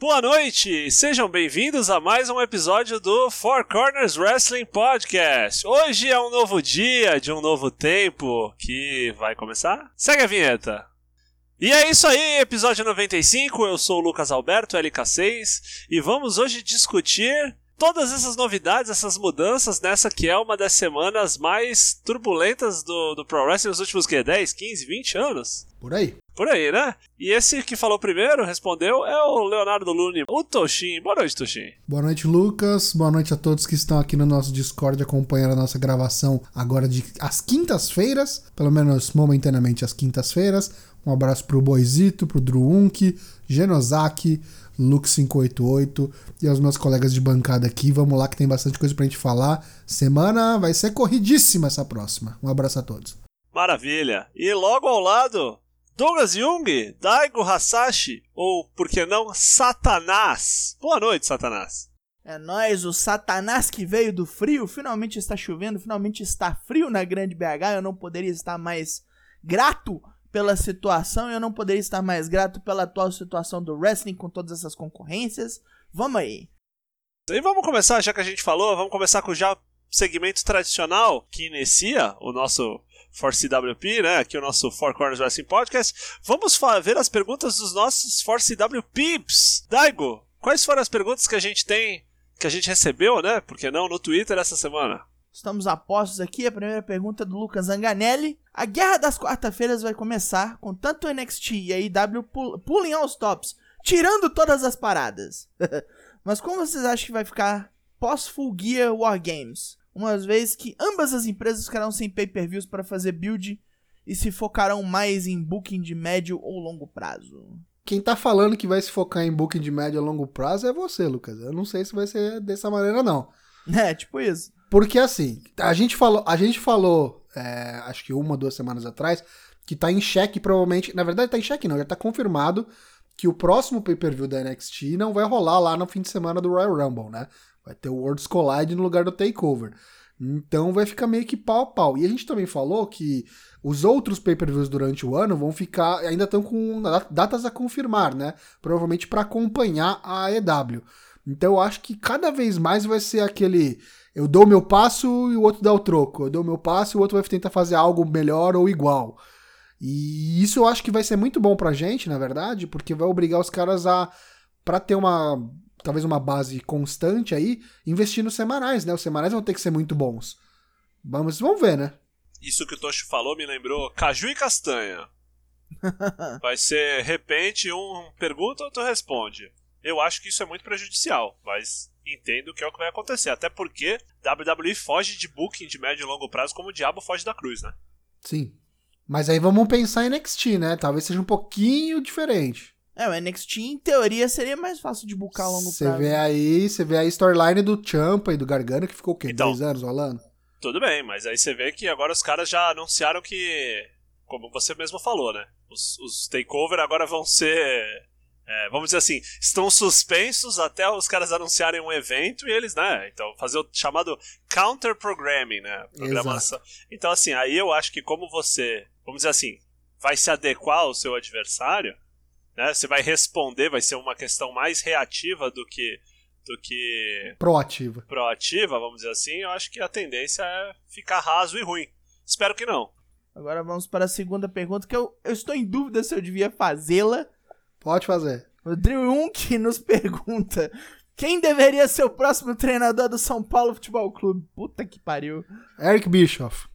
Boa noite! Sejam bem-vindos a mais um episódio do Four Corners Wrestling Podcast. Hoje é um novo dia de um novo tempo que vai começar. Segue a vinheta. E é isso aí, episódio 95. Eu sou o Lucas Alberto, LK6, e vamos hoje discutir todas essas novidades, essas mudanças nessa que é uma das semanas mais turbulentas do, do Pro Wrestling nos últimos que, 10, 15, 20 anos? Por aí. Por aí, né? E esse que falou primeiro, respondeu, é o Leonardo Lune, o Toshin. Boa noite, Toshin. Boa noite, Lucas. Boa noite a todos que estão aqui no nosso Discord acompanhando a nossa gravação agora de às quintas-feiras, pelo menos momentaneamente às quintas-feiras. Um abraço pro Boizito, pro Druunk, Genosaki, Luke588 e aos meus colegas de bancada aqui. Vamos lá que tem bastante coisa pra gente falar. Semana vai ser corridíssima essa próxima. Um abraço a todos. Maravilha. E logo ao lado, Douglas Jung, Daigo Hasashi, ou por que não, Satanás. Boa noite, Satanás. É nós, o Satanás que veio do frio. Finalmente está chovendo, finalmente está frio na Grande BH. Eu não poderia estar mais grato pela situação. Eu não poderia estar mais grato pela atual situação do wrestling com todas essas concorrências. Vamos aí. E vamos começar, já que a gente falou, vamos começar com já segmento tradicional que inicia o nosso For CWP, né? Aqui o nosso Four Corners Wrestling Podcast. Vamos ver as perguntas dos nossos For CW Peeps. Daigo, quais foram as perguntas que a gente tem, que a gente recebeu, né? Porque não, no Twitter essa semana? Estamos a postos aqui. A primeira pergunta do Lucas Zanganelli. A guerra das quarta-feiras vai começar com tanto NXT e a IW pulling aos tops, tirando todas as paradas. Mas como vocês acham que vai ficar pós-Full Gear War Games? Uma vez que ambas as empresas ficarão sem pay-per-views para fazer build e se focarão mais em booking de médio ou longo prazo. Quem tá falando que vai se focar em booking de médio ou longo prazo é você, Lucas. Eu não sei se vai ser dessa maneira, não. É, tipo isso. Porque assim, a gente falou, a gente falou é, acho que uma, duas semanas atrás, que tá em xeque, provavelmente. Na verdade, tá em xeque, não, já tá confirmado que o próximo pay-per-view da NXT não vai rolar lá no fim de semana do Royal Rumble, né? Vai ter o Worlds Collide no lugar do Takeover. Então vai ficar meio que pau a pau. E a gente também falou que os outros pay-per-views durante o ano vão ficar, ainda estão com datas a confirmar, né? Provavelmente para acompanhar a EW. Então eu acho que cada vez mais vai ser aquele eu dou meu passo e o outro dá o troco. Eu dou meu passo e o outro vai tentar fazer algo melhor ou igual. E isso eu acho que vai ser muito bom pra gente, na verdade, porque vai obrigar os caras a para ter uma talvez uma base constante aí, investir nos semanais, né? Os semanais vão ter que ser muito bons. Vamos, vamos ver, né? Isso que o Toshi falou me lembrou caju e castanha. Vai ser, repente, um pergunta, outro responde. Eu acho que isso é muito prejudicial, mas entendo que é o que vai acontecer. Até porque WWE foge de booking de médio e longo prazo como o diabo foge da cruz, né? Sim. Mas aí vamos pensar em NXT, né? Talvez seja um pouquinho diferente. É, o NXT em teoria seria mais fácil de buscar a longo prazo. Você vê aí, você vê a storyline do Champa e do Gargano que ficou o quê? Então, dois anos rolando? Tudo bem, mas aí você vê que agora os caras já anunciaram que, como você mesmo falou, né? Os, os takeover agora vão ser é, vamos dizer assim, estão suspensos até os caras anunciarem um evento e eles, né? Então, fazer o chamado counter programming, né? Programação. Exato. Então, assim, aí eu acho que como você, vamos dizer assim, vai se adequar ao seu adversário, né? Você vai responder, vai ser uma questão mais reativa do que do que proativa. Proativa, vamos dizer assim. Eu acho que a tendência é ficar raso e ruim. Espero que não. Agora vamos para a segunda pergunta que eu, eu estou em dúvida se eu devia fazê-la. Pode fazer. O Drew Unk nos pergunta: quem deveria ser o próximo treinador do São Paulo Futebol Clube? Puta que pariu. Eric Bischoff.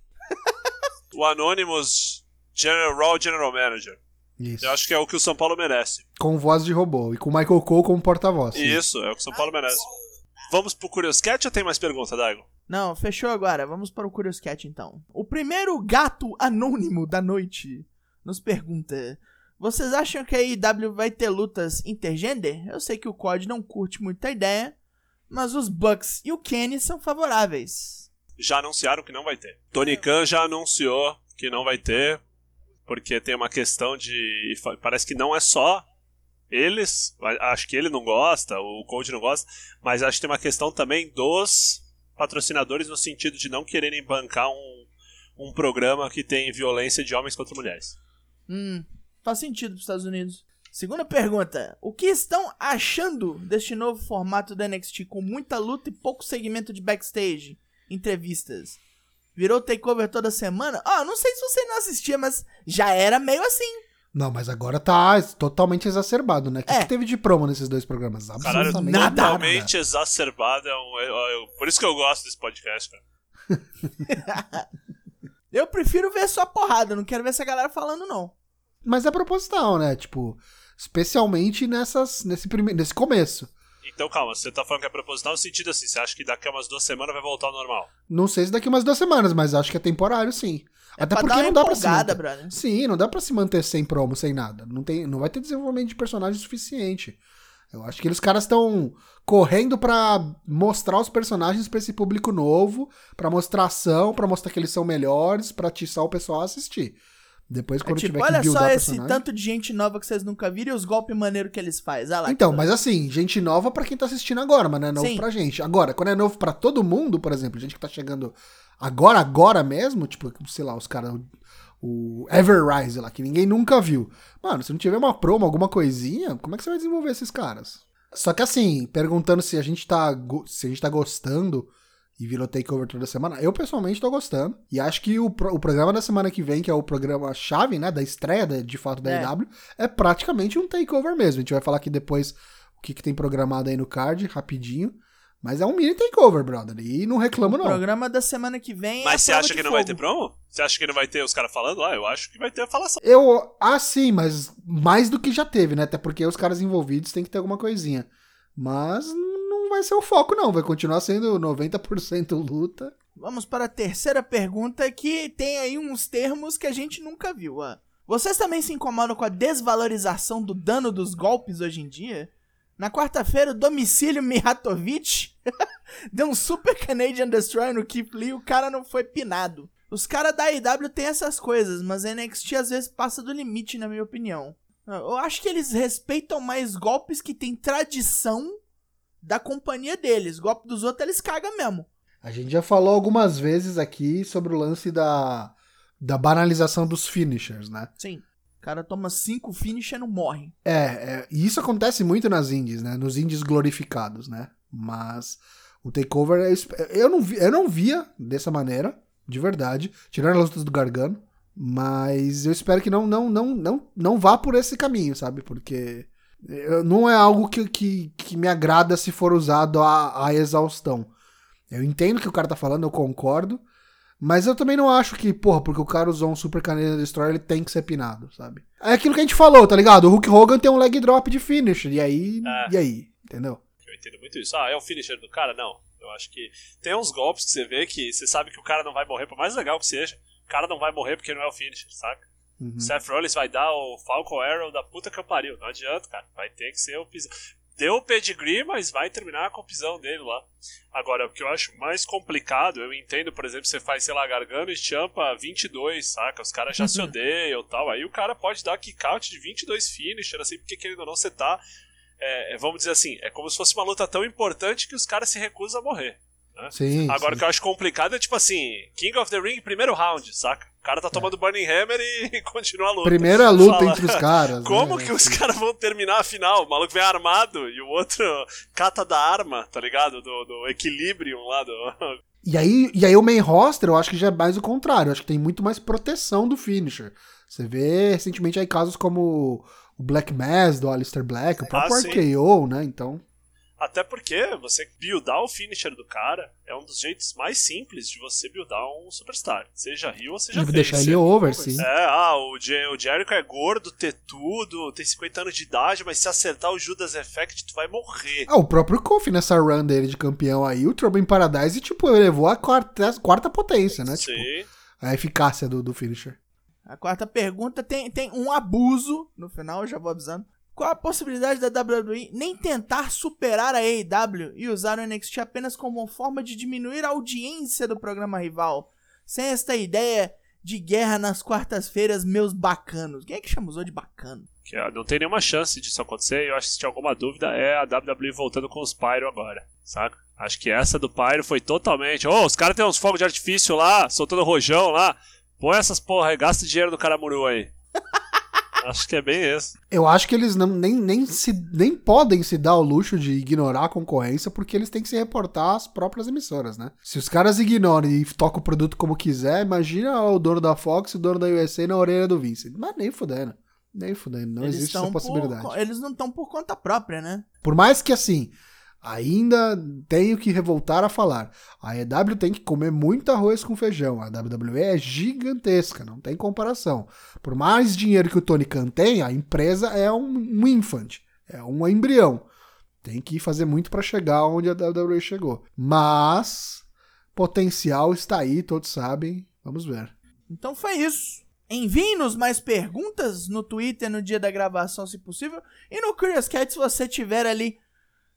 o Anonymous General Raw General Manager. Isso. Eu acho que é o que o São Paulo merece. Com voz de robô e com o Michael Cole como porta-voz. Isso, é o que o São Paulo merece. Vamos pro Curious Cat ou tem mais pergunta, Daigo? Não, fechou agora. Vamos para o Curious Cat então. O primeiro gato anônimo da noite nos pergunta: Vocês acham que a IW vai ter lutas intergender? Eu sei que o COD não curte muita ideia, mas os Bucks e o Kenny são favoráveis. Já anunciaram que não vai ter. Tony Khan já anunciou que não vai ter porque tem uma questão de. Parece que não é só eles, acho que ele não gosta, o coach não gosta, mas acho que tem uma questão também dos patrocinadores no sentido de não quererem bancar um, um programa que tem violência de homens contra mulheres. Hum, faz sentido para os Estados Unidos. Segunda pergunta. O que estão achando deste novo formato do NXT com muita luta e pouco segmento de backstage? Entrevistas. Virou takeover toda semana? Ah, não sei se você não assistia, mas já era meio assim. Não, mas agora tá totalmente exacerbado, né? O que, É. que teve de promo nesses dois programas? Caralho, Absolutamente nada. totalmente exacerbado. É um, é- é- por isso que eu gosto desse podcast, cara. Eu prefiro ver só porrada, não quero ver essa galera falando, não. Mas é proposital, né? Tipo, especialmente nessas, nesse, prime... nesse começo. Então, calma, você tá falando que é proposital no sentido assim, você acha que daqui a umas duas semanas vai voltar ao normal? Não sei se daqui umas duas semanas, mas acho que é temporário, sim. Até pra porque não dá pra se manter. brother. Sim, não dá pra se manter sem promo, sem nada. Não, tem, não vai ter desenvolvimento de personagem suficiente. Eu acho que os caras estão correndo pra mostrar os personagens pra esse público novo, pra mostrar ação, pra mostrar que eles são melhores, pra atiçar o pessoal a assistir. Depois, É quando tipo, tiver que olha buildar só esse personagem... tanto de gente nova que vocês nunca viram e os golpes maneiros que eles fazem. Ah lá, Então, que- mas assim, gente nova pra quem tá assistindo agora, mas não é novo Sim. pra gente. Agora, quando é novo pra todo mundo, por exemplo, gente que tá chegando agora, agora mesmo, tipo, sei lá, os caras, o Everrise lá, que ninguém nunca viu. Mano, se não tiver uma promo, alguma coisinha, como é que você vai desenvolver esses caras? Só que assim, perguntando se a gente tá, se a gente tá gostando e virou takeover toda semana, eu pessoalmente tô gostando. E acho que o, pro- o programa da semana que vem, que é o programa chave, né, da estreia da- de fato da É. EW, é praticamente um takeover mesmo. A gente vai falar aqui depois o que, que tem programado aí no card, rapidinho. Mas é um mini takeover, brother. E não reclamo, O não. programa da semana que vem é Mas você a acha que de não vai ter promo? Você acha que não vai ter os caras falando lá? Eu acho que vai ter a falação. Eu. Ah, sim, mas mais do que já teve, né? Até porque os caras envolvidos têm que ter alguma coisinha. Mas vai ser o foco, não. Vai continuar sendo 90% luta. Vamos para a terceira pergunta que tem aí uns termos que a gente nunca viu. ó. Vocês também se incomodam com a desvalorização do dano dos golpes hoje em dia? Na quarta-feira, o domicílio Mihatovic deu um Super Canadian Destroyer no Keith Lee e o cara não foi pinado. Os caras da AEW tem essas coisas, mas a NXT às vezes passa do limite, na minha opinião. Eu acho que eles respeitam mais golpes que tem tradição da companhia deles. Golpe dos outros eles cagam mesmo. A gente já falou algumas vezes aqui sobre o lance da, da banalização dos finishers, né? Sim. O cara toma cinco finish e não morre. É, é, e isso acontece muito nas indies, né? Nos indies glorificados, né? Mas o takeover eu, esp- eu não vi, eu não via dessa maneira, de verdade, tirando as lutas do Gargano, mas eu espero que não não não não, não vá por esse caminho, sabe? Porque não é algo que, que, que me agrada se for usado à, à exaustão. Eu entendo o que o cara tá falando, eu concordo, mas eu também não acho que, porra, porque o cara usou um Super Canadian Destroyer, ele tem que ser pinado, sabe? É aquilo que a gente falou, tá ligado? O Hulk Hogan tem um leg drop de finisher, e aí, É. e aí, entendeu? Eu entendo muito isso. Ah, é o finisher do cara? Não. Eu acho que tem uns golpes que você vê que você sabe que o cara não vai morrer, por mais legal que seja. O cara não vai morrer porque não é o finisher, saca? Uhum. Seth Rollins vai dar o Falcon Arrow da puta que eu pariu. Não adianta, cara. Vai ter que ser o pisão. Deu o pedigree, mas vai terminar com o pisão dele lá. Agora, o que eu acho mais complicado, eu entendo, por exemplo, você faz, sei lá, Gargano e Champa 22, saca? Os caras já se odeiam e tal. Aí o cara pode dar kick-out de 22 finisher, assim, porque querendo ou não, você tá. é, é, vamos dizer assim, é como se fosse uma luta tão importante que os caras se recusam a morrer. Sim. Agora, o sim. que eu acho complicado é tipo assim: King of the Ring, primeiro round, saca? O cara tá tomando Burning Hammer e continua a luta. Primeira luta Fala, entre os caras. Como né? que os caras vão terminar a final? O maluco vem armado e o outro cata da arma, tá ligado? Do, do equilíbrio lá do. E aí, e aí o main roster, eu acho que já é mais o contrário. Eu acho que tem muito mais proteção do finisher. Você vê recentemente aí casos como o Black Mass do Alistair Black, o próprio Ah. RKO, né? Então. Até porque você buildar o finisher do cara é um dos jeitos mais simples de você buildar um superstar. Seja heel ou seja Deve deixar ele over, sim. É, ah, o, Je- o Jericho é gordo, tetudo, tem 50 anos de idade, mas se acertar o Judas Effect, tu vai morrer. Ah, o próprio Kofi nessa run dele de campeão aí, o Trouble in Paradise, tipo, elevou a quarta, quarta potência, né? Tipo, Sim. a eficácia do, do finisher. A quarta pergunta tem, tem um abuso no final, eu já vou avisando. Qual a possibilidade da WWE nem tentar superar a AEW e usar o NXT apenas como uma forma de diminuir a audiência do programa rival? Sem esta ideia de guerra nas quartas-feiras, meus bacanos. Quem é que chamou de bacano? Não tem nenhuma chance disso acontecer. Eu acho que se tiver alguma dúvida é a WWE voltando com os Pyro agora, saca? Acho que essa do Pyro foi totalmente. Ô, os caras têm uns fogos de artifício lá, soltando rojão lá. Põe essas porra aí, gasta dinheiro do Caramuru aí. Acho que é bem isso. Eu acho que eles não, nem, nem, se, nem podem se dar o luxo de ignorar a concorrência, porque eles têm que se reportar às próprias emissoras, né? Se os caras ignoram e tocam o produto como quiser, imagina o dono da Fox e o dono da USA na orelha do Vince. Mas nem fudendo. Nem fudendo, não Eles existe essa possibilidade. por- eles não estão por conta própria, né? Por mais que assim, ainda tenho que revoltar a falar. A EW tem que comer muito arroz com feijão. A WWE é gigantesca, não tem comparação. Por mais dinheiro que o Tony Khan tem, a empresa é um, um infant, é um embrião. Tem que fazer muito para chegar onde a WWE chegou. Mas potencial está aí, todos sabem. Vamos ver. Então foi isso. Envie-nos mais perguntas no Twitter no dia da gravação, se possível. E no Curious Cat, se você tiver ali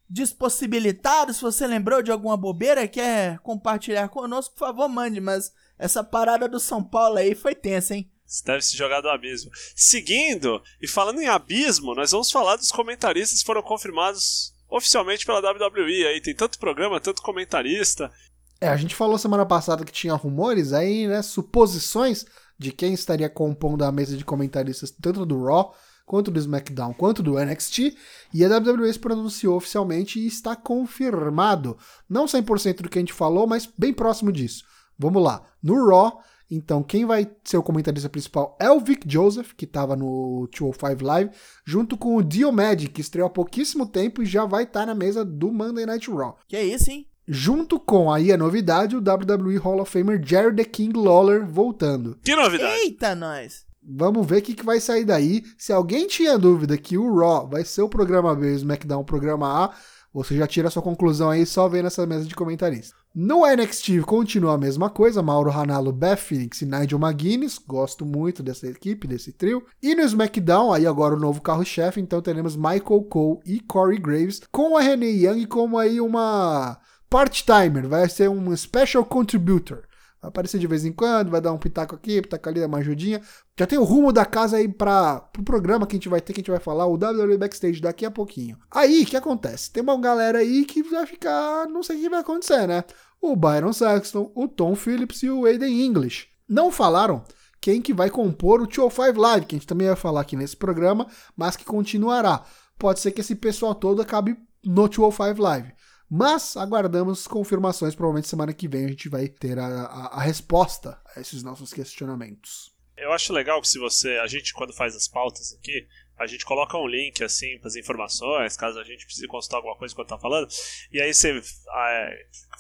despossibilitado, se você lembrou de alguma bobeira e quer compartilhar conosco, por favor, mande. Mas essa parada do São Paulo aí foi tensa, hein? Você deve se jogar do abismo. Seguindo, e falando em abismo, nós vamos falar dos comentaristas que foram confirmados oficialmente pela WWE. Aí tem tanto programa, tanto comentarista. É, a gente falou semana passada que tinha rumores aí, né? Suposições de quem estaria compondo a mesa de comentaristas, tanto do Raw, quanto do SmackDown, quanto do NXT. E a WWE se pronunciou oficialmente e está confirmado. Não 100% do que a gente falou, mas bem próximo disso. Vamos lá. No Raw, então quem vai ser o comentarista principal é o Vic Joseph, que estava no 205 Live, junto com o Dio Magic, que estreou há pouquíssimo tempo e já vai estar na mesa do Monday Night Raw Que isso, hein? junto com aí a novidade, o WWE Hall of Famer Jerry the King Lawler voltando. Que novidade! Eita, nós! Vamos ver o que, que vai sair daí. Se alguém tinha dúvida que o Raw vai ser o programa B e o SmackDown o programa A, você já tira sua conclusão aí só vendo essa mesa de comentaristas. No NXT continua a mesma coisa, Mauro Ranallo, Beth Phoenix e Nigel McGuinness, gosto muito dessa equipe, desse trio. E no SmackDown, aí agora o novo carro-chefe, então teremos Michael Cole e Corey Graves, com a Renee Young como aí uma part-timer, vai ser um special contributor. Vai aparecer de vez em quando, vai dar um pitaco aqui, pitaco ali, uma ajudinha. Já tem o rumo da casa aí para pro programa que a gente vai ter, que a gente vai falar, o WWE Backstage daqui a pouquinho. Aí, o que acontece? Tem uma galera aí que vai ficar, não sei o que vai acontecer, né? O Byron Saxton, o Tom Phillips e o Aiden English. Não falaram quem que vai compor o 205 Live, que a gente também vai falar aqui nesse programa, mas que continuará. Pode ser que esse pessoal todo acabe no 205 Live. Mas aguardamos confirmações. Provavelmente semana que vem a gente vai ter a, a- a resposta a esses nossos questionamentos. Eu acho legal que se você. A gente, quando faz as pautas aqui, a gente coloca um link assim para as informações, caso a gente precise consultar alguma coisa enquanto tá falando. E aí você ah,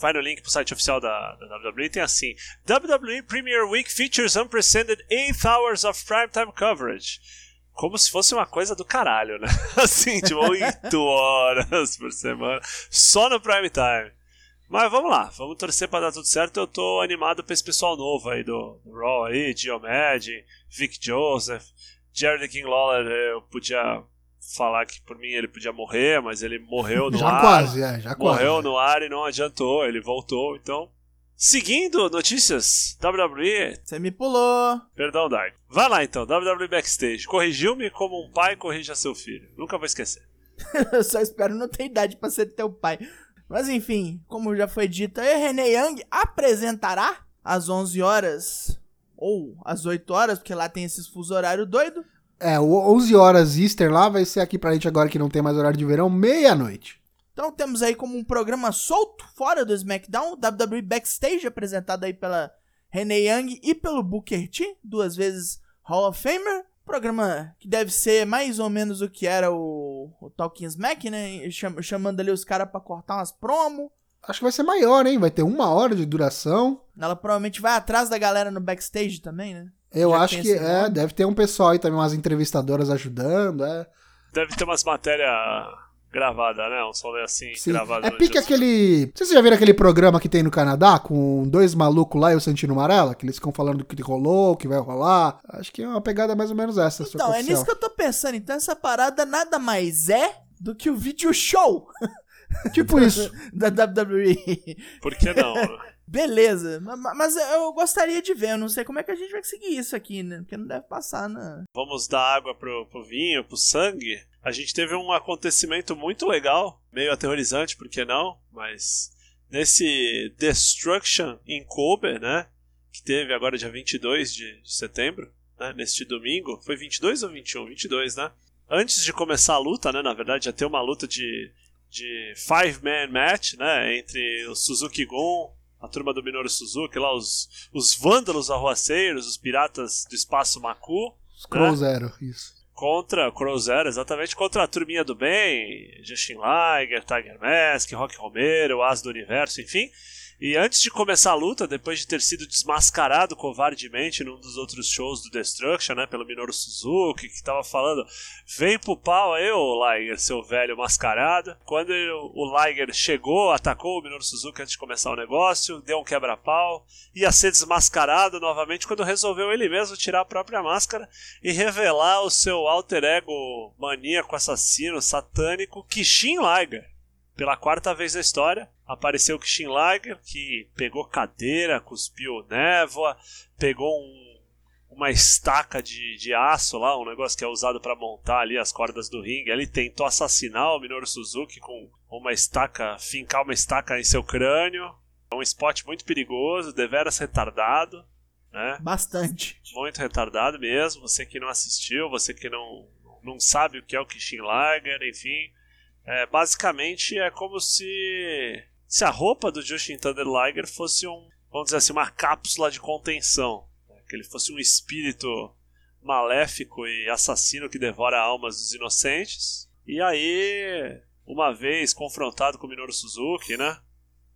vai no link pro site oficial da, da WWE tem assim: WWE Premier Week features unprecedented 8 hours of primetime coverage. Como se fosse uma coisa do caralho, né? Assim, tipo, 8 horas por semana, só no prime time. Mas vamos lá, vamos torcer pra dar tudo certo. Eu tô animado pra esse pessoal novo aí do, do Raw aí, Geomad, Vic Joseph, Jared King Lawler. Eu podia falar que por mim ele podia morrer, mas ele morreu no já ar. quase, é, já morreu quase. no ar e não adiantou, ele voltou, então. Seguindo notícias, WWE, Você me pulou. perdão, Dark. Vai lá então, WWE Backstage. Corrigiu-me como um pai corrige a seu filho. Nunca vou esquecer. Eu só espero não ter idade pra ser teu pai. Mas enfim, como já foi dito, aí René Young apresentará às 11 horas ou às 8 horas, porque lá tem esses fuso horário doido. É, o 11 horas Easter lá vai ser aqui pra gente agora que não tem mais horário de verão, meia-noite. Então temos aí como um programa solto fora do SmackDown, WWE Backstage apresentado aí pela Renee Young e pelo Booker T, duas vezes Hall of Famer. Programa que deve ser mais ou menos o que era o, o Talking Smack, né? Cham- chamando ali os caras pra cortar umas promo. Acho que vai ser maior, hein? Vai ter uma hora de duração. Ela provavelmente vai atrás da galera no backstage também, né? Eu Já acho que é, nome? deve ter um pessoal aí também, umas entrevistadoras ajudando, é. Deve ter umas matérias gravadas, né? Um som assim, Sim. gravado. É pique aquele. Vocês já viram aquele programa que tem no Canadá com dois malucos lá e o Santino Amarela? Que eles ficam falando do que rolou, o que vai rolar. Acho que é uma pegada mais ou menos essa. Então, é oficial. nisso que eu tô pensando. Então essa parada nada mais é do que o vídeo show Tipo isso. da WWE. Por que não? Beleza, ma- ma- mas eu gostaria de ver, eu não sei como é que a gente vai conseguir isso aqui, né? Porque não deve passar, né? Vamos dar água pro, pro vinho, pro sangue. A gente teve um acontecimento muito legal, meio aterrorizante, por que não? Mas nesse Destruction em Kobe, né? Que teve agora dia 22 de, de setembro. né, neste domingo. Foi 22 ou 21? 22, né? Antes de começar a luta, né? Na verdade, ia ter uma luta de, de five-man match, né? Entre o Suzuki Gun, a turma do Minoru Suzuki, lá os, os vândalos arruaceiros, os piratas do espaço Maku. Os Crow Zero, isso. Contra Crow Zero, exatamente, contra a turminha do bem, Justin Liger, Tiger Mask, Rock Romero, As do Universo, enfim. E antes de começar a luta, depois de ter sido desmascarado covardemente num dos outros shows do Destruction, né, pelo Minoru Suzuki, que tava falando: vem pro pau aí, ô Liger, seu velho mascarado. Quando ele, o Liger chegou, atacou o Minoru Suzuki antes de começar o negócio, deu um quebra-pau, ia ser desmascarado novamente quando resolveu ele mesmo tirar a própria máscara e revelar o seu alter ego maníaco, assassino, satânico, Kishin Liger pela quarta vez na história, apareceu o Kishin Liger, que pegou cadeira, cuspiu névoa, pegou um, uma estaca de, de aço lá, um negócio que é usado para montar ali as cordas do ringue. Ele tentou assassinar o Minoru Suzuki com uma estaca, fincar uma estaca em seu crânio. É um spot muito perigoso, deveras retardado. Né? Bastante. Muito retardado mesmo. Você que não assistiu, você que não, não sabe o que é o Kishin Liger, enfim é, basicamente é como se, se a roupa do Justin Thunder Liger fosse um, vamos dizer assim, uma cápsula de contenção. Né? Que ele fosse um espírito maléfico e assassino que devora almas dos inocentes. E aí, uma vez confrontado com o Minoru Suzuki, né?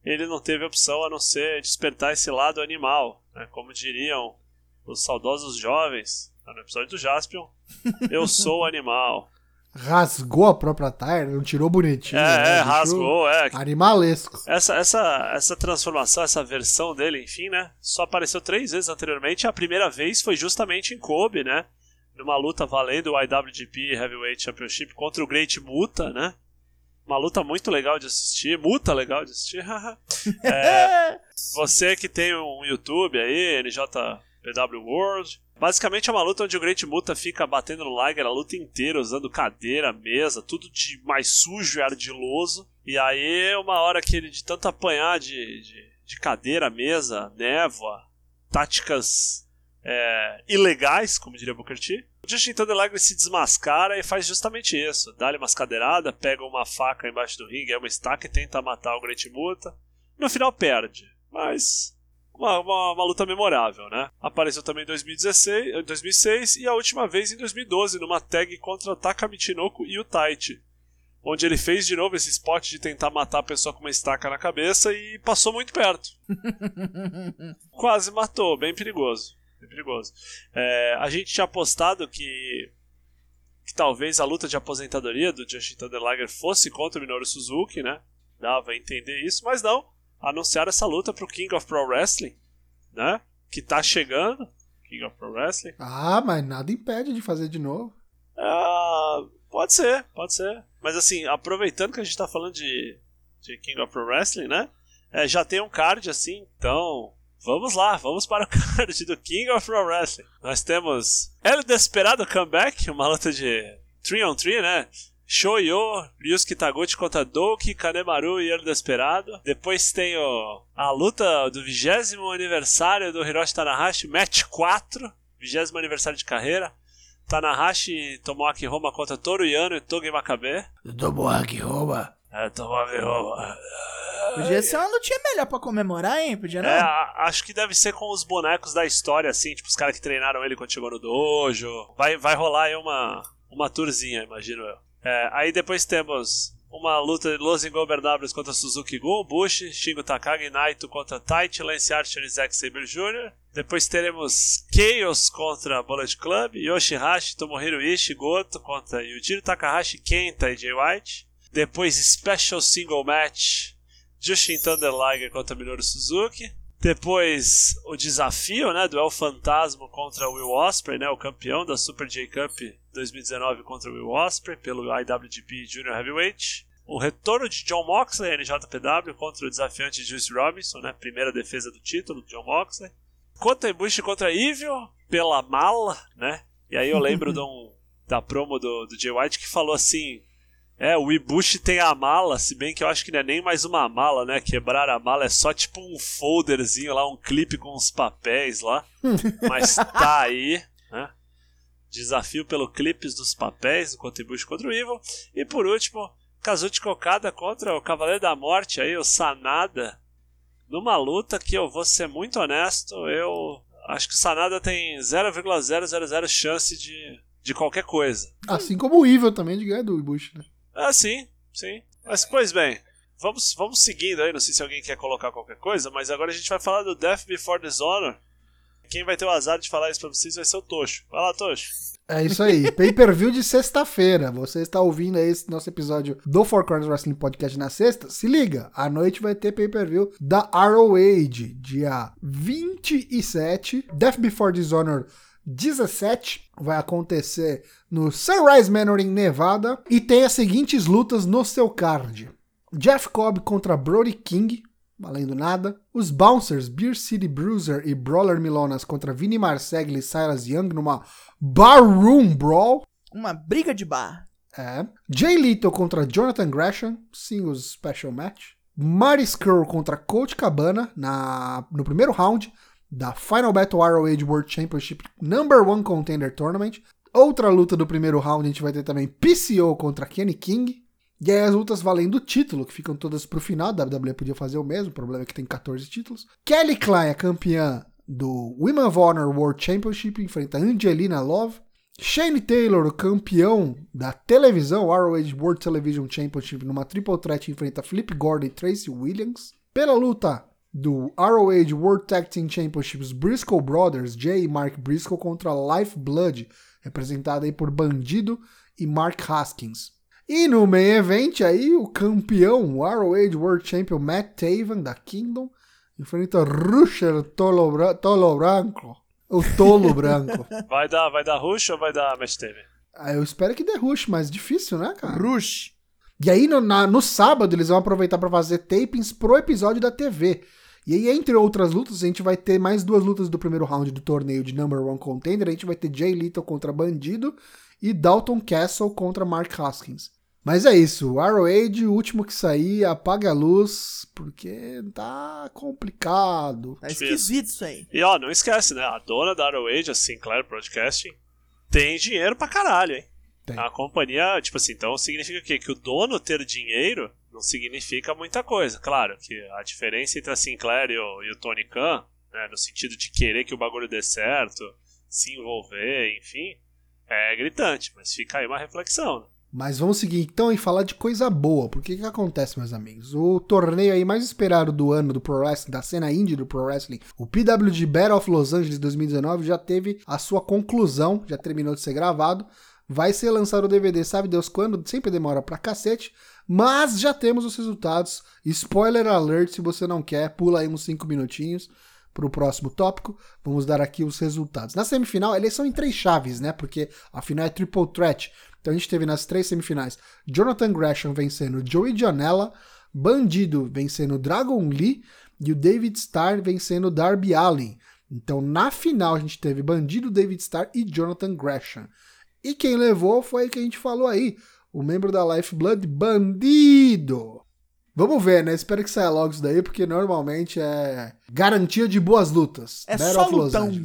Ele não teve opção a não ser despertar esse lado animal, né? Como diriam os saudosos jovens no episódio do Jaspion, eu sou o animal rasgou a própria tire, não tirou bonitinho. É, né? é rasgou, é. Animalesco. Essa, essa, essa transformação, essa versão dele, enfim, né? Só apareceu três vezes anteriormente. A primeira vez foi justamente em Kobe, né? Numa luta valendo o IWGP Heavyweight Championship contra o Great Muta, né? Uma luta muito legal de assistir, muta legal de assistir. é, você que tem um YouTube aí, NJPW World, Basicamente é uma luta onde o Great Muta fica batendo no Liger a luta inteira, usando cadeira, mesa, tudo de mais sujo e ardiloso. E aí, uma hora que ele, de tanto apanhar de, de, de cadeira, mesa, névoa, táticas é, ilegais, como diria Booker T, o Justin Thunder se desmascara e faz justamente isso. Dá-lhe umas cadeiradas, pega uma faca embaixo do ringue, é uma estaca e tenta matar o Great Muta. No final perde, mas uma, uma, uma, luta memorável, né? Apareceu também em 2016, 2006 e a última vez em 2012 numa tag contra Taka Michinoku e o Taichi, onde ele fez de novo esse spot de tentar matar a pessoa com uma estaca na cabeça e passou muito perto. Quase matou, bem perigoso. Bem perigoso. É, a gente tinha apostado que que talvez a luta de aposentadoria do Jushin Thunder Liger fosse contra o Minoru Suzuki, né? Dava a entender isso, mas não anunciaram essa luta pro King of Pro Wrestling, né? Que tá chegando. King of Pro Wrestling. Ah, mas nada impede de fazer de novo. Ah, pode ser, pode ser. Mas assim, aproveitando que a gente tá falando de, de King of Pro Wrestling, né? É, já tem um card assim, então vamos lá, vamos para o card do King of Pro Wrestling. Nós temos El Desperado Comeback, uma luta de 3 on 3, né? Shoyo, Ryusuke Taguchi contra Douki, Kanemaru e El Desperado. Depois tem o, a luta do 20 aniversário do Hiroshi Tanahashi, Match 4, 20 aniversário de carreira. Tanahashi Tomoaki Roma contra Toru Yano e Togi Makabe. Tomoaki Roma. É, Tomoaki Roma. Podia ser uma lutinha melhor pra comemorar, hein? Podia não? É, acho que deve ser com os bonecos da história, assim, tipo os caras que treinaram ele quando chegou no dojo. Vai, vai rolar aí uma, uma tourzinha, imagino eu. É, aí depois temos uma luta de Los Ingobernables contra Suzuki Gun, Bush, Shingo Takagi, Naito contra Taichi, Lance Archer e Zack Sabre Jr. Depois teremos Chaos contra Bullet Club, Yoshihashi, Tomohiro Ishii, Goto contra Yujiro Takahashi, Kenta e Jay White. Depois Special Single Match, Jushin Thunder Liger contra Minoru Suzuki. Depois o desafio, né, do El Fantasma contra Will Ospreay, né, o campeão da Super J Cup 2019 contra Will Ospreay pelo IWGP Junior Heavyweight. O retorno de John Moxley, NJPW, contra o desafiante Juice Robinson, né, primeira defesa do título John Moxley. Kota Ibushi contra Evil pela mala, né? E aí eu lembro um, da promo do, do Jay White que falou assim: é, o Ibushi tem a mala, se bem que eu acho que não é nem mais uma mala, né? Quebrar a mala é só tipo um folderzinho lá, um clipe com uns papéis lá. Mas tá aí? Desafio pelo Clipes dos Papéis, do Contribution contra o Evil. E por último, Kazuchi Kokada contra o Cavaleiro da Morte, aí, o Sanada. Numa luta que eu vou ser muito honesto, eu acho que o Sanada tem 0,000 chance de, de qualquer coisa. Assim como o Evil também de ganhar do Ibushi, né? Ah, sim, sim. Mas, pois bem, vamos, vamos seguindo aí. Não sei se alguém quer colocar qualquer coisa, mas agora a gente vai falar do Death Before Dishonor. Quem vai ter o azar de falar isso pra vocês vai ser o Tocho. Vai lá, Tocho. É isso aí, pay-per-view de sexta-feira. Você está ouvindo aí esse nosso episódio do Four Corners Wrestling Podcast na sexta? Se liga, à noite vai ter pay-per-view da ROH, dia 27, Death Before Dishonor 17, vai acontecer no Sunrise Manor em Nevada e tem as seguintes lutas no seu card. Jeff Cobb contra Brody King, valendo nada. Os Bouncers, Beer City Bruiser e Brawler Milonas contra Vinny Marsegli e Silas Young numa Barroom Brawl. Uma briga de bar. É. Jay Lito contra Jonathan Gresham, singles special match. Marty Skrull contra Coach Cabana na, no primeiro round da Final Battle ROH World Championship Number One Contender Tournament. Outra luta do primeiro round, a gente vai ter também PCO contra Kenny King. E aí as lutas valendo o título, que ficam todas pro final. A WWE podia fazer o mesmo, o problema é que tem 14 títulos. Kelly Klein é campeã do Women of Honor World Championship, enfrenta Angelina Love. Shane Taylor, o campeão da televisão, ROH World Television Championship, numa triple threat, enfrenta Flip Gordon e Tracy Williams. Pela luta do ROH World Tag Team Championships, Briscoe Brothers, Jay e Mark Briscoe contra Lifeblood, representada aí por Bandido e Mark Haskins. E no main event aí, o campeão, o ROH World Champion Matt Taven da Kingdom, enfrenta Rusher Tolo, Bra Tolo Branco. O Tolo Branco. Vai dar, vai dar Rush ou vai dar Match TV? Ah, eu espero que dê Rush, mas difícil, né, cara? Rush. E aí, no, na- no sábado, eles vão aproveitar pra fazer tapings pro episódio da TV. E aí, entre outras lutas, a gente vai ter mais duas lutas do primeiro round do torneio de Number One Contender. A gente vai ter Jay Little contra Bandido e Dalton Castle contra Mark Haskins. Mas é isso, o ROH, o último que sair, apaga a luz, porque tá complicado. Tá esquisito isso aí. E ó, não esquece, né? A dona da ROH, a Sinclair Broadcasting, tem dinheiro pra caralho, hein? Tem. A companhia, tipo assim, então significa o quê? Que o dono ter dinheiro não significa muita coisa. Claro que a diferença entre a Sinclair e o, e o Tony Khan, né, no sentido de querer que o bagulho dê certo, se envolver, enfim, é gritante. Mas fica aí uma reflexão, né? Mas vamos seguir então e falar de coisa boa. Porque o que acontece, meus amigos? O torneio aí mais esperado do ano do Pro Wrestling, da cena indie do Pro Wrestling, o PWG Battle of Los Angeles 2019, já teve a sua conclusão, já terminou de ser gravado. Vai ser lançado o DVD, sabe Deus quando? Sempre demora pra cacete. Mas já temos os resultados. Spoiler alert, se você não quer, pula aí uns 5 minutinhos pro próximo tópico. Vamos dar aqui os resultados. Na semifinal, eles são em três chaves, né? Porque a final é triple threat. Então a gente teve nas três semifinais Jonathan Gresham vencendo Joey Janela, Bandido vencendo Dragon Lee e o David Starr vencendo Darby Allin. Então na final a gente teve Bandido, David Starr e Jonathan Gresham. E quem levou foi o que a gente falou aí, o membro da Lifeblood, Bandido. Vamos ver, né? Espero que saia logo isso daí, porque normalmente é garantia de boas lutas. É Battle só lutão.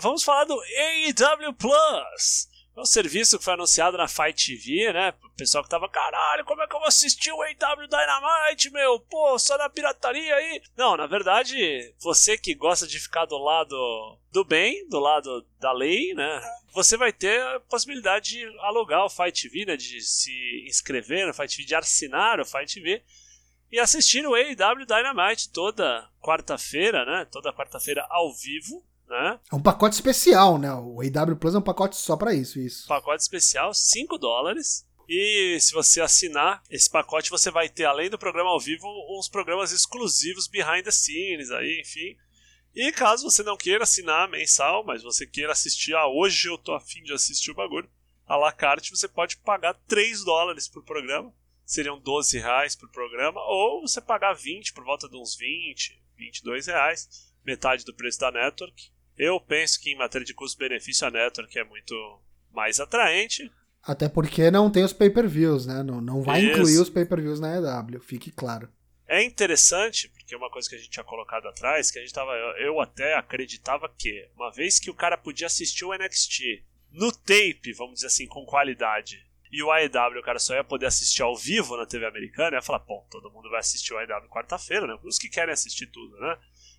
Vamos falar do AEW Plus. É um serviço que foi anunciado na Fight TV, né? O pessoal que tava, caralho, como é que eu vou assistir o AEW Dynamite, meu? Pô, só na pirataria aí. Não, na verdade, você que gosta de ficar do lado do bem, do lado da lei, né? Você vai ter a possibilidade de alugar o Fight TV, né? De se inscrever no Fight TV, de assinar o Fight TV e assistir o AEW Dynamite toda quarta-feira, né? Toda quarta-feira ao vivo, né? É um pacote especial, né? O AW Plus é um pacote só pra isso, isso. pacote especial, 5 dólares. E se você assinar esse pacote, você vai ter, além do programa ao vivo, uns programas exclusivos behind the scenes, aí, enfim. E caso você não queira assinar mensal, mas você queira assistir, ah, hoje eu tô afim de assistir o bagulho, a la carte você pode pagar 3 dólares por programa, seriam 12 reais por programa, ou você pagar 20, por volta de uns 20, 22 reais, metade do preço da network. Eu penso que em matéria de custo-benefício a network é muito mais atraente. Até porque não tem os pay-per-views, né? Não, não vai Isso. incluir os pay-per-views na EW, fique claro. É interessante, porque uma coisa que a gente tinha colocado atrás, que a gente tava. Eu até acreditava que, uma vez que o cara podia assistir o NXT no tape, vamos dizer assim, com qualidade, e o AEW o cara só ia poder assistir ao vivo na TV americana, ia falar, bom, todo mundo vai assistir o AEW quarta-feira, né? Os que querem assistir tudo, né?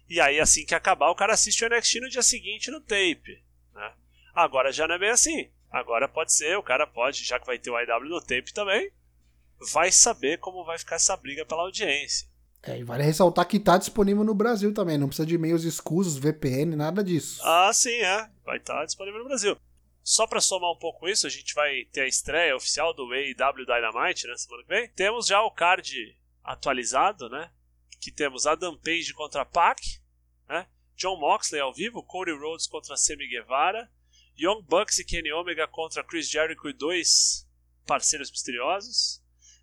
E aí, assim que acabar, o cara assiste o NXT no dia seguinte no tape, né? Agora já não é bem assim. Agora pode ser, o cara pode, já que vai ter o AEW no tape também, vai saber como vai ficar essa briga pela audiência. É, e vale ressaltar que tá disponível no Brasil também, não precisa de e-mails escusos, VPN, nada disso. Ah, sim, é. Vai estar tá disponível no Brasil. Só para somar um pouco isso, a gente vai ter a estreia oficial do AEW Dynamite na né, semana que vem. Temos já o card atualizado, né? Que temos Adam Page contra Pac, né? John Moxley ao vivo, Cody Rhodes contra Sammy Guevara, Young Bucks e Kenny Omega contra Chris Jericho e dois parceiros misteriosos,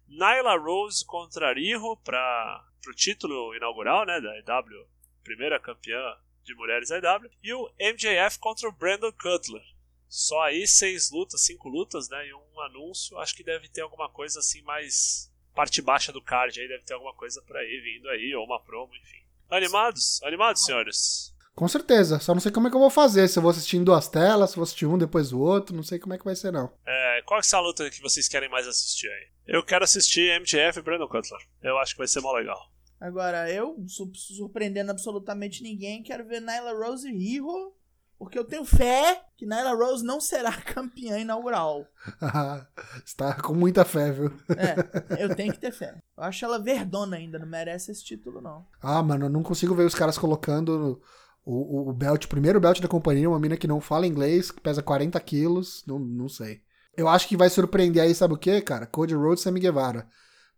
Nyla Rose contra Riho para o título inaugural, né, da EW, primeira campeã de mulheres da EW, e o MJF contra o Brandon Cutler. Só aí seis lutas, cinco lutas, né, e um anúncio. Acho que deve ter alguma coisa assim mais parte baixa do card aí, deve ter alguma coisa por aí vindo aí, ou uma promo, enfim. Animados? Animados, senhores? Com certeza, só não sei como é que eu vou fazer, se eu vou assistir em duas telas, se eu vou assistir um depois do outro, não sei como é que vai ser não. É, qual é essa luta que vocês querem mais assistir aí? Eu quero assistir MJF e Brandon Cutler. Eu acho que vai ser mó legal. Agora, eu, surpreendendo absolutamente ninguém, quero ver Nyla Rose e Riho, porque eu tenho fé que Nyla Rose não será campeã inaugural. Está com muita fé, viu? É, eu tenho que ter fé. Eu acho ela verdona ainda, não merece esse título, não. Ah, mano, eu não consigo ver os caras colocando o, o, belt, o primeiro belt da companhia, uma mina que não fala inglês, que pesa 40 quilos, não, não sei. Eu acho que vai surpreender aí, sabe o que, cara? Cody Rhodes e Sammy Guevara.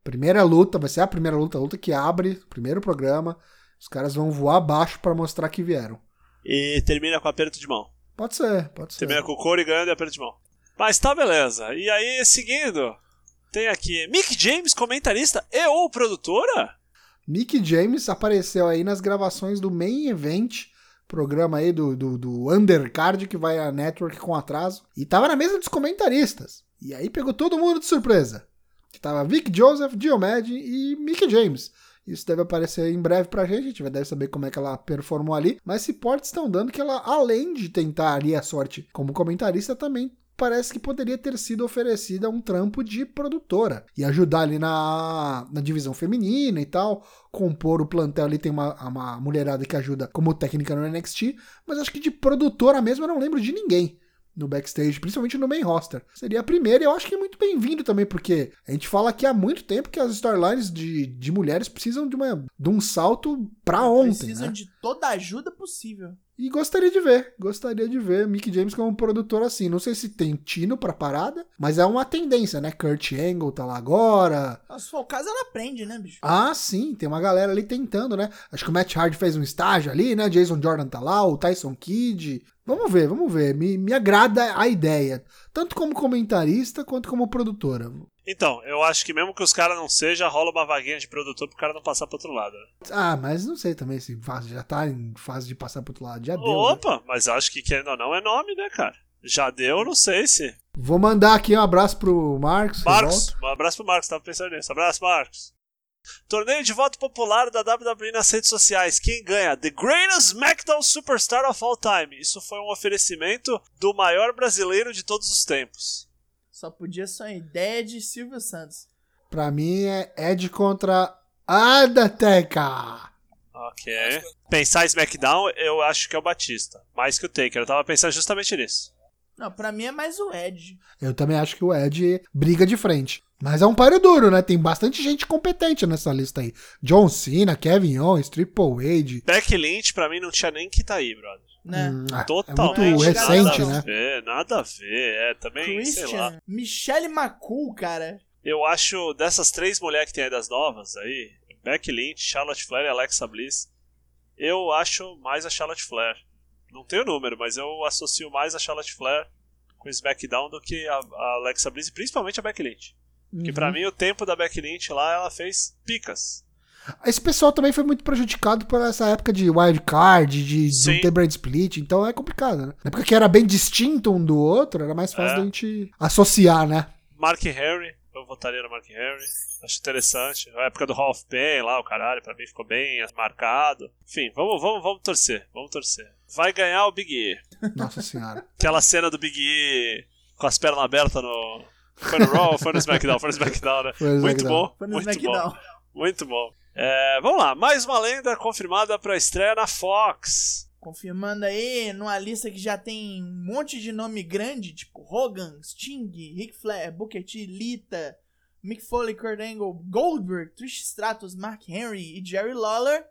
Primeira luta, vai ser a primeira luta, a luta que abre, primeiro programa. Os caras vão voar abaixo para mostrar que vieram. E termina com aperto de mão. Pode ser, pode ser. Termina com o Cody ganhando e aperto de mão. Mas tá beleza. E aí, seguindo, tem aqui Mick James, comentarista e ou produtora? Mick James apareceu aí nas gravações do Main Event programa aí do, do, do Undercard que vai a network com atraso. E tava na mesa dos comentaristas. E aí pegou todo mundo de surpresa. Que tava Vic Joseph, Diomed e Mickey James. Isso deve aparecer em breve pra gente, a gente deve saber como é que ela performou ali. Mas se portes estão dando que ela, além de tentar ali a sorte como comentarista, também parece que poderia ter sido oferecida um trampo de produtora e ajudar ali na, na divisão feminina e tal, compor o plantel ali tem uma, uma mulherada que ajuda como técnica no NXT, mas acho que de produtora mesmo eu não lembro de ninguém no backstage, principalmente no main roster. Seria a primeira e eu acho que é muito bem-vindo também, porque a gente fala aqui há muito tempo que as storylines de, de mulheres precisam de, uma, de um salto pra ontem. Precisam né? de toda a ajuda possível. E gostaria de ver, gostaria de ver Mick James como produtor assim. Não sei se tem tino pra parada, mas é uma tendência, né? Kurt Angle tá lá agora. Se for o caso, ela aprende, né, bicho? Ah, sim, tem uma galera ali tentando, né? Acho que o Matt Hardy fez um estágio ali, né? Jason Jordan tá lá, o Tyson Kidd. Vamos ver, vamos ver. Me, me agrada a ideia, tanto como comentarista quanto como produtora. Então, eu acho que mesmo que os caras não sejam, rola uma vaguinha de produtor pro cara não passar pro outro lado. Né? Ah, mas não sei também se já tá em fase de passar pro outro lado. Já deu. Né? Opa, né? mas acho que querendo ou não é nome, né, cara? Já deu, não sei se. Vou mandar aqui um abraço pro Marcos. Marcos, um abraço pro Marcos, tava pensando nisso. Abraço, Marcos. Torneio de voto popular da WWE nas redes sociais. Quem ganha? The Greatest SmackDown Superstar of All Time. Isso foi um oferecimento do maior brasileiro de todos os tempos. Só podia ser uma ideia de Silvio Santos. Pra mim é Ed contra Undertaker. Ok. Pensar em SmackDown, eu acho que é o Batista. Mais que o Taker. Eu tava pensando justamente nisso. Não, pra mim é mais o Ed. Eu também acho que o Ed briga de frente. Mas é um páreo duro, né? Tem bastante gente competente nessa lista aí. John Cena, Kevin Owens, Triple H. Beck Lynch, pra mim, não tinha nem que tá aí, brother. Né? Hum, Totalmente. É muito recente, nada né? A ver, nada a ver, é, também, Christian, sei lá. Michelle McCool, cara. Eu acho, dessas três mulheres que tem aí das novas aí, Becky Lynch, Charlotte Flair e Alexa Bliss, eu acho mais a Charlotte Flair. Não tenho número, mas eu associo mais a Charlotte Flair com o SmackDown do que a, a Alexa Bliss, e principalmente a Becky Lynch. Uhum. Que pra mim o tempo da Becky Lynch lá, ela fez picas. Esse pessoal também foi muito prejudicado por essa época de wild card, de Sim. não ter brand split, então é complicado, né? Na época que era bem distinto um do outro, era mais fácil é. da gente associar, né? Mark Henry, eu votaria no Mark Henry. Acho interessante. A época do Hall of Fame lá, o caralho, pra mim ficou bem marcado. Enfim, vamos, vamos, vamos torcer. Vamos torcer. Vai ganhar o Big E. Nossa senhora. Aquela cena do Big E com as pernas abertas no. Foi no Raw ou foi no SmackDown? Foi no SmackDown, né? Foi no Muito SmackDown. bom. Foi no muito SmackDown. bom. Muito bom. É, vamos lá, mais uma lenda confirmada pra estreia na Fox. Confirmando aí, numa lista que já tem um monte de nome grande, tipo Hogan, Sting, Ric Flair, Booker T, Lita, Mick Foley, Kurt Angle, Goldberg, Trish Stratus, Mark Henry e Jerry Lawler.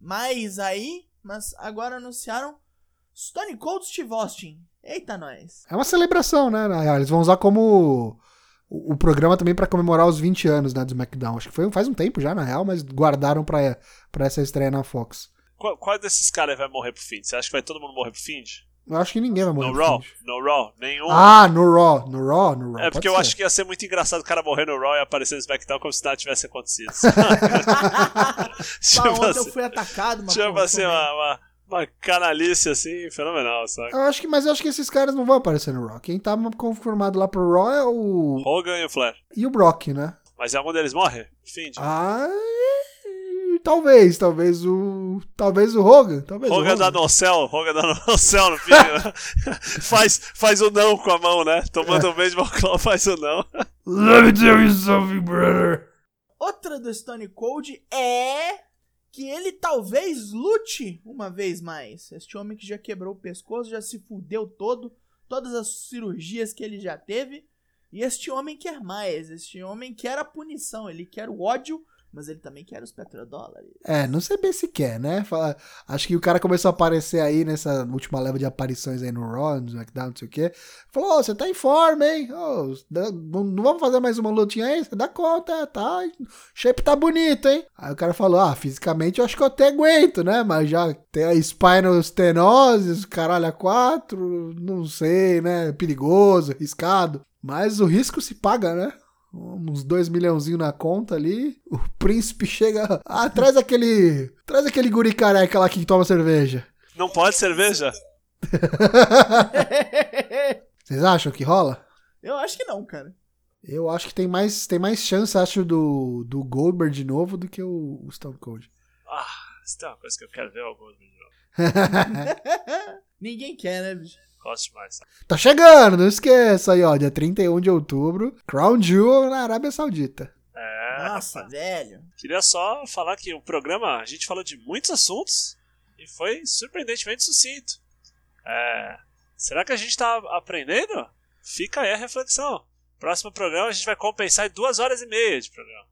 Mas aí, mas agora anunciaram Stone Cold Steve Austin. Eita, nós. É uma celebração, né? Na real, eles vão usar como o, o programa também pra comemorar os 20 anos né, do SmackDown. Acho que foi faz um tempo já, na real, mas guardaram pra, pra essa estreia na Fox. Qual, qual desses caras vai morrer pro fim? Você acha que vai todo mundo morrer pro fim? Eu acho que ninguém vai morrer. No pro Raw? fim. No Raw? Nenhum? Ah, no Raw. No Raw, no Raw. é porque pode eu ser. acho que ia ser muito engraçado o cara morrer no Raw e aparecer no SmackDown como se nada tivesse acontecido. Tipo ontem assim, eu fui atacado, mas tipo assim uma, uma, uma canalice assim, fenomenal, sabe? Eu acho que, mas eu acho que esses caras não vão aparecer no Raw. Quem tá confirmado lá pro Raw é o. Hogan e o Flair. E o Brock, né? Mas algum deles morre? Fim. Ah, talvez, talvez o. Talvez o Hogan. Talvez o Hogan dá no céu, Hogan dá no céu no fim, né? faz, faz o não com a mão, né? Tomando um beijo claw, faz o não. Let me tell you something, brother. Outra do Stone Cold é que ele talvez lute uma vez mais. Este homem que já quebrou o pescoço, já se fudeu todo, todas as cirurgias que ele já teve. E este homem quer mais. Este homem quer a punição, ele quer o ódio, mas ele também quer os petrodólares. É, não sei bem se quer, né? Fala- acho que o cara começou a aparecer aí nessa última leva de aparições aí no Raw, no SmackDown, não sei o quê. Falou, ô, você tá em forma, hein? Dá- não, não vamos fazer mais uma lutinha aí? Você dá conta, tá? Shape tá bonito, hein? Aí o cara falou, ah, fisicamente eu acho que eu até aguento, né? Mas já tem a spinal stenose, caralho, a quatro, não sei, né? Perigoso, arriscado. Mas o risco se paga, né? Uns dois milhãozinho na conta ali, o príncipe chega, ah, traz aquele, traz aquele guri careca lá que toma cerveja. Não pode cerveja? Vocês acham que rola? Eu acho que não, cara. Eu acho que tem mais, tem mais chance, acho, do, do Goldberg de novo do que o, o Stone Cold. Ah, isso tem uma coisa que eu quero ver alguns de novo. Ninguém quer, né, bicho? Gosto demais. tá chegando, não esqueça aí, ó, dia 31 de outubro, Crown Jewel na Arábia Saudita. É, Nossa, velho. Queria só falar que o programa, a gente falou de muitos assuntos e foi surpreendentemente sucinto. É, será que a gente tá aprendendo? Fica aí a reflexão. Próximo programa a gente vai compensar em duas horas e meia de programa.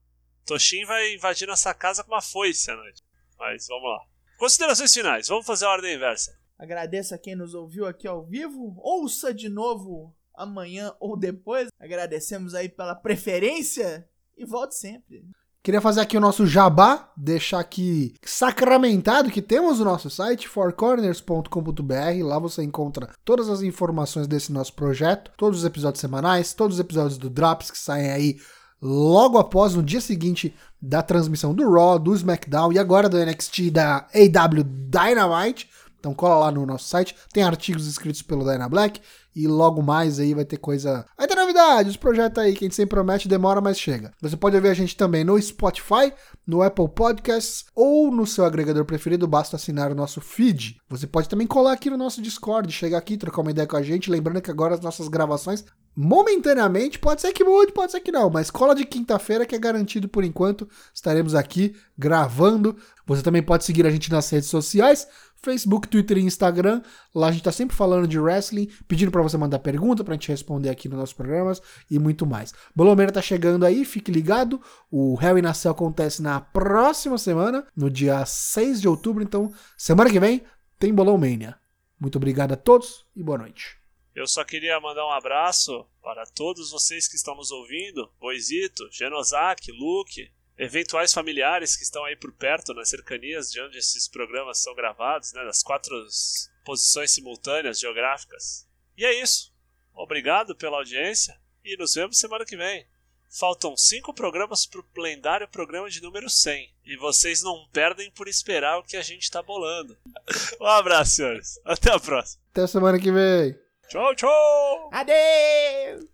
Toshin vai invadir nossa casa com uma foice à noite. Mas vamos lá. Considerações finais, vamos fazer a ordem inversa. Agradeço a quem nos ouviu aqui ao vivo. Ouça de novo amanhã ou depois. Agradecemos aí pela preferência e volte sempre. Queria fazer aqui o nosso jabá, deixar aqui sacramentado que temos o nosso site, fourcorners.com.br. Lá você encontra todas as informações desse nosso projeto, todos os episódios semanais, todos os episódios do Drops que saem aí logo após, no dia seguinte da transmissão do Raw, do SmackDown e agora do NXT da AW Dynamite. Então cola lá no nosso site, tem artigos escritos pelo Dyna Black e logo mais aí vai ter coisa. Vai ter novidades, projetos aí que a gente sempre promete, demora, mas chega. Você pode ouvir a gente também no Spotify, no Apple Podcasts ou no seu agregador preferido, basta assinar o nosso feed. Você pode também colar aqui no nosso Discord, chegar aqui, trocar uma ideia com a gente, lembrando que agora as nossas gravações momentaneamente, pode ser que mude, pode ser que não, mas cola de quinta-feira que é garantido por enquanto. Estaremos aqui gravando. Você também pode seguir a gente nas redes sociais, Facebook, Twitter e Instagram. Lá a gente tá sempre falando de wrestling, pedindo para você mandar pergunta pra gente responder aqui nos nossos programas e muito mais. Bolomeira tá chegando aí, fique ligado. O Hell in a Cell acontece na próxima semana, no dia 6 de outubro, então semana que vem tem Bolão Mania. Muito obrigado a todos e boa noite. Eu só queria mandar um abraço para todos vocês que estão nos ouvindo: Boizito, Genosaki, Luke, eventuais familiares que estão aí por perto, nas cercanias de onde esses programas são gravados, né, das quatro posições simultâneas geográficas. E é isso. Obrigado pela audiência e nos vemos semana que vem. Faltam cinco programas para o lendário programa de número 100 e vocês não perdem por esperar o que a gente está bolando. Um abraço, senhores. Até a próxima. Até semana que vem. Tchau, tchau! Adeus!